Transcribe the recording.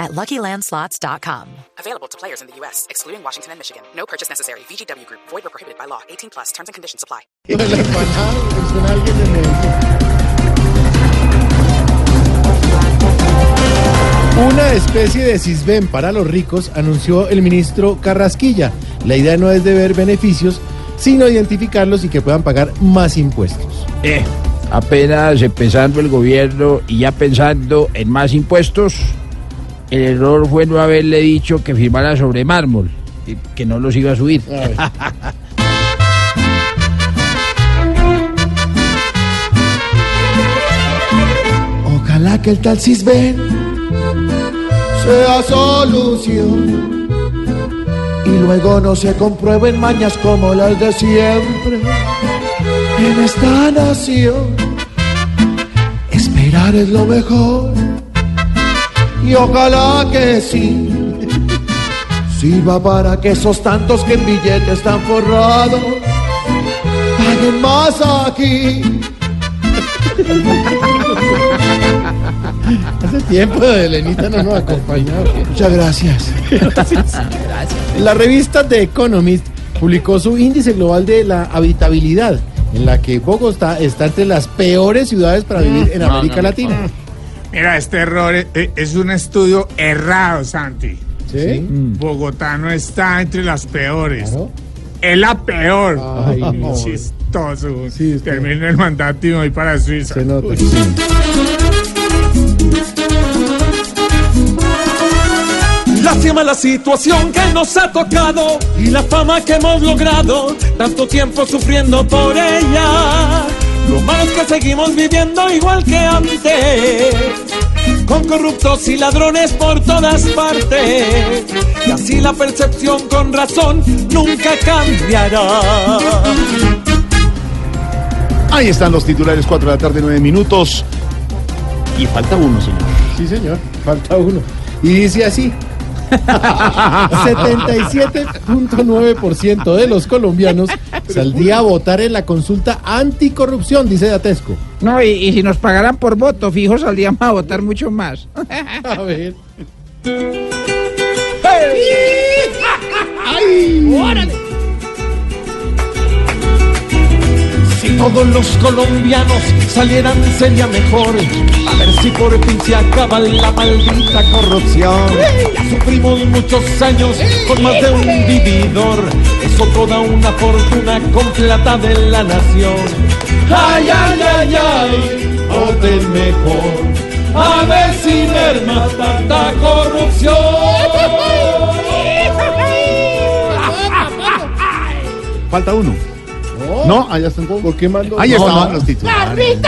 at LuckyLandSlots.com. Available to players in the U.S., excluding Washington and Michigan. No purchase necessary. VGW Group, void or prohibited by law. 18 plus terms and conditions apply. Una especie de CISBEN para los ricos anunció el ministro Carrasquilla. La idea no es de ver beneficios, sino identificarlos y que puedan pagar más impuestos. Eh, apenas empezando el gobierno y ya pensando en más impuestos, el error fue no haberle dicho que firmara sobre mármol, y que no los iba a subir. A. Ojalá que el tal CISBEN sea solución y luego no se comprueben mañas como las de siempre en esta nación. Esperar es lo mejor y ojalá que sí sirva para que esos tantos que en billetes están forrados paguen más aquí. Hace tiempo de Elenita no nos acompañaba. Muchas gracias. La revista The Economist publicó su índice global de la habitabilidad, en la que Bogotá está entre las peores ciudades para vivir en América Latina. Mira, este error es, es un estudio errado, Santi. ¿Sí? Bogotá no está entre las peores. Claro. Es la peor. Ay, no. chistoso. Sí, es que- Termino el mandato y voy para Suiza. Se nota. Lástima la situación que nos ha tocado y la fama que hemos logrado, tanto tiempo sufriendo por ella. Lo malo es que seguimos viviendo igual que antes, con corruptos y ladrones por todas partes. Y así la percepción con razón nunca cambiará. Ahí están los titulares, 4 de la tarde, 9 minutos. Y falta uno, señor. Sí, señor. Falta uno. Y dice así. 77.9% de los colombianos saldría a votar en la consulta anticorrupción, dice Datesco. No, y, y si nos pagaran por voto, fijo, saldríamos a votar mucho más. A ver. todos los colombianos salieran sería mejor. A ver si por fin se acaba la maldita corrupción. Ya sufrimos muchos años con más de un vividor. Eso toda una fortuna con plata de la nación. Ay, ay, ay, ay, voten mejor. A ver si merma tanta corrupción. Falta uno. No, allá están todos. ¿Por qué mandó? Ahí No, estaban no. los titulares.